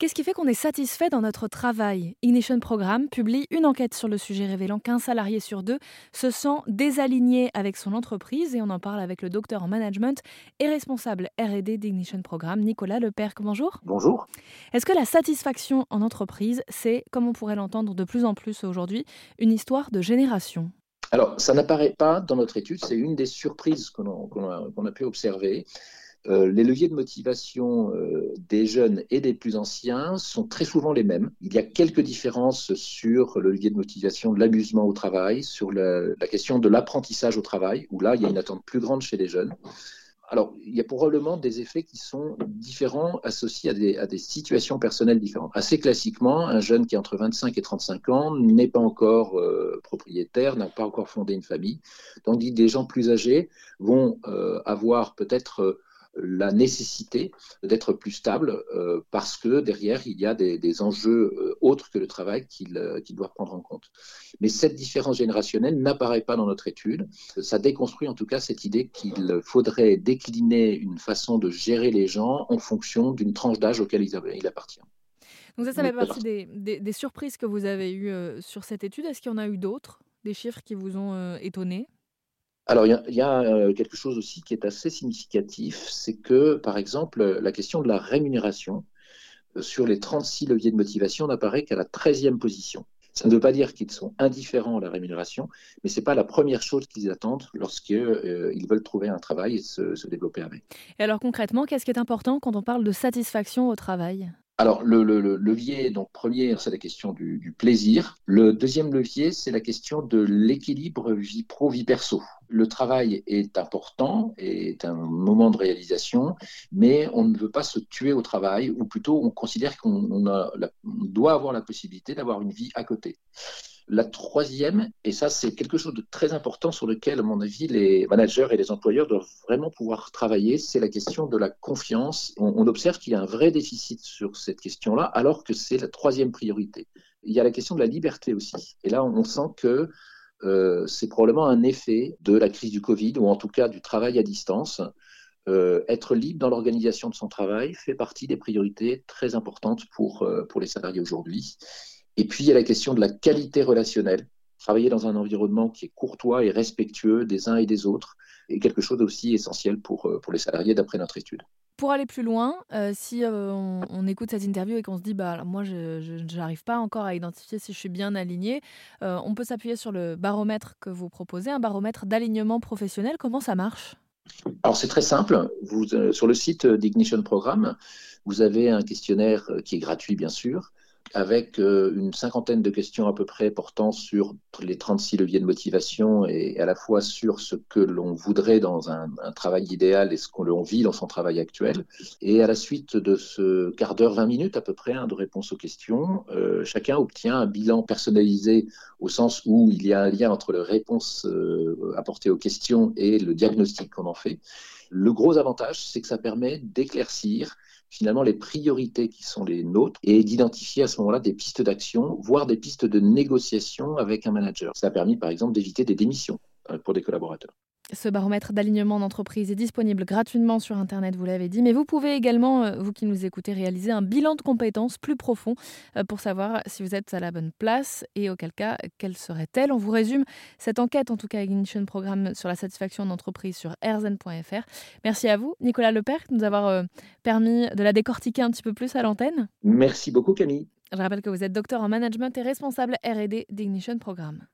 Qu'est-ce qui fait qu'on est satisfait dans notre travail? Ignition Programme publie une enquête sur le sujet révélant qu'un salarié sur deux se sent désaligné avec son entreprise et on en parle avec le docteur en management et responsable R&D d'Ignition Programme, Nicolas Leperc. Bonjour. Bonjour. Est-ce que la satisfaction en entreprise, c'est, comme on pourrait l'entendre de plus en plus aujourd'hui, une histoire de génération? Alors, ça n'apparaît pas dans notre étude, c'est une des surprises qu'on a, pu observer. Euh, les leviers de motivation euh, des jeunes et des plus anciens sont très souvent les mêmes. Il y a quelques différences sur le levier de motivation de l'amusement au travail, sur la, question de l'apprentissage au travail, où là, il y a une attente plus grande chez les jeunes. Alors, il y a probablement des effets qui sont différents associés à des, situations personnelles différentes. Assez classiquement, un jeune qui est entre 25 et 35 ans n'est pas encore euh, propriétaire, n'a pas encore fondé une famille, tandis des gens plus âgés vont avoir peut-être la nécessité d'être plus stable euh, parce que derrière, il y a des, enjeux euh, autres que le travail euh, qu'il doit prendre en compte. Mais cette différence générationnelle n'apparaît pas dans notre étude. Ça déconstruit en tout cas cette idée qu'il faudrait décliner une façon de gérer les gens en fonction d'une tranche d'âge auquel il appartient. Donc ça, ça fait partie des, surprises que vous avez eues sur cette étude. Est-ce qu'il y en a eu d'autres, des chiffres qui vous ont étonné alors, il y, a, euh, quelque chose aussi qui est assez significatif, c'est que, par exemple, la question de la rémunération euh, sur les 36 leviers de motivation n'apparaît qu'à la 13e position. Ça ne veut pas dire qu'ils sont indifférents à la rémunération, mais ce n'est pas la première chose qu'ils attendent lorsqu'ils euh, veulent trouver un travail et se, se développer avec. Et alors concrètement, qu'est-ce qui est important quand on parle de satisfaction au travail? Alors, le, levier, donc premier, c'est la question du, plaisir. Le deuxième levier, c'est la question de l'équilibre vie pro-vie perso. Le travail est important, est un moment de réalisation, mais on ne veut pas se tuer au travail, ou plutôt on considère qu'on doit avoir la possibilité d'avoir une vie à côté. La troisième, et ça c'est quelque chose de très important sur lequel, à mon avis, les managers et les employeurs doivent vraiment pouvoir travailler, c'est la question de la confiance. On, observe qu'il y a un vrai déficit sur cette question-là, alors que c'est la troisième priorité. Il y a la question de la liberté aussi. Et là, on sent que euh, c'est probablement un effet de la crise du Covid, ou en tout cas du travail à distance. Euh, être libre dans l'organisation de son travail fait partie des priorités très importantes pour, euh, pour les salariés aujourd'hui. Et puis, il y a la question de la qualité relationnelle. Travailler dans un environnement qui est courtois et respectueux des uns et des autres est quelque chose d'aussi essentiel pour les salariés d'après notre étude. Pour aller plus loin, euh, si euh, on, écoute cette interview et qu'on se dit bah moi je n'arrive pas encore à identifier si je suis bien aligné, on peut s'appuyer sur le baromètre que vous proposez, un baromètre d'alignement professionnel. Comment ça marche? Alors c'est très simple. Sur le site d'Ignition Programme, vous avez un questionnaire qui est gratuit bien sûr, avec euh, une cinquantaine de questions à peu près portant sur les 36 leviers de motivation et à la fois sur ce que l'on voudrait dans un, travail idéal et ce qu'on vit dans son travail actuel. Et à la suite de ce quart d'heure, 20 minutes à peu près hein, de réponse aux questions, euh, chacun obtient un bilan personnalisé au sens où il y a un lien entre les réponses euh, apportées aux questions et le diagnostic qu'on en fait. Le gros avantage, c'est que ça permet d'éclaircir finalement les priorités qui sont les nôtres et d'identifier à ce moment-là des pistes d'action, voire des pistes de négociation avec un manager. Ça a permis par exemple d'éviter des démissions euh, pour des collaborateurs. Ce baromètre d'alignement d'entreprise est disponible gratuitement sur Internet, vous l'avez dit, mais vous pouvez également, euh, vous qui nous écoutez, réaliser un bilan de compétences plus profond euh, pour savoir si vous êtes à la bonne place et auquel cas, quelle serait-elle On vous résume cette enquête, en tout cas Ignition Programme sur la satisfaction d'entreprise sur rzn.fr. Merci à vous, Nicolas Lepère, de nous avoir euh, permis de la décortiquer un petit peu plus à l'antenne. Merci beaucoup, Camille. Je rappelle que vous êtes docteur en management et responsable RD d'Ignition Programme.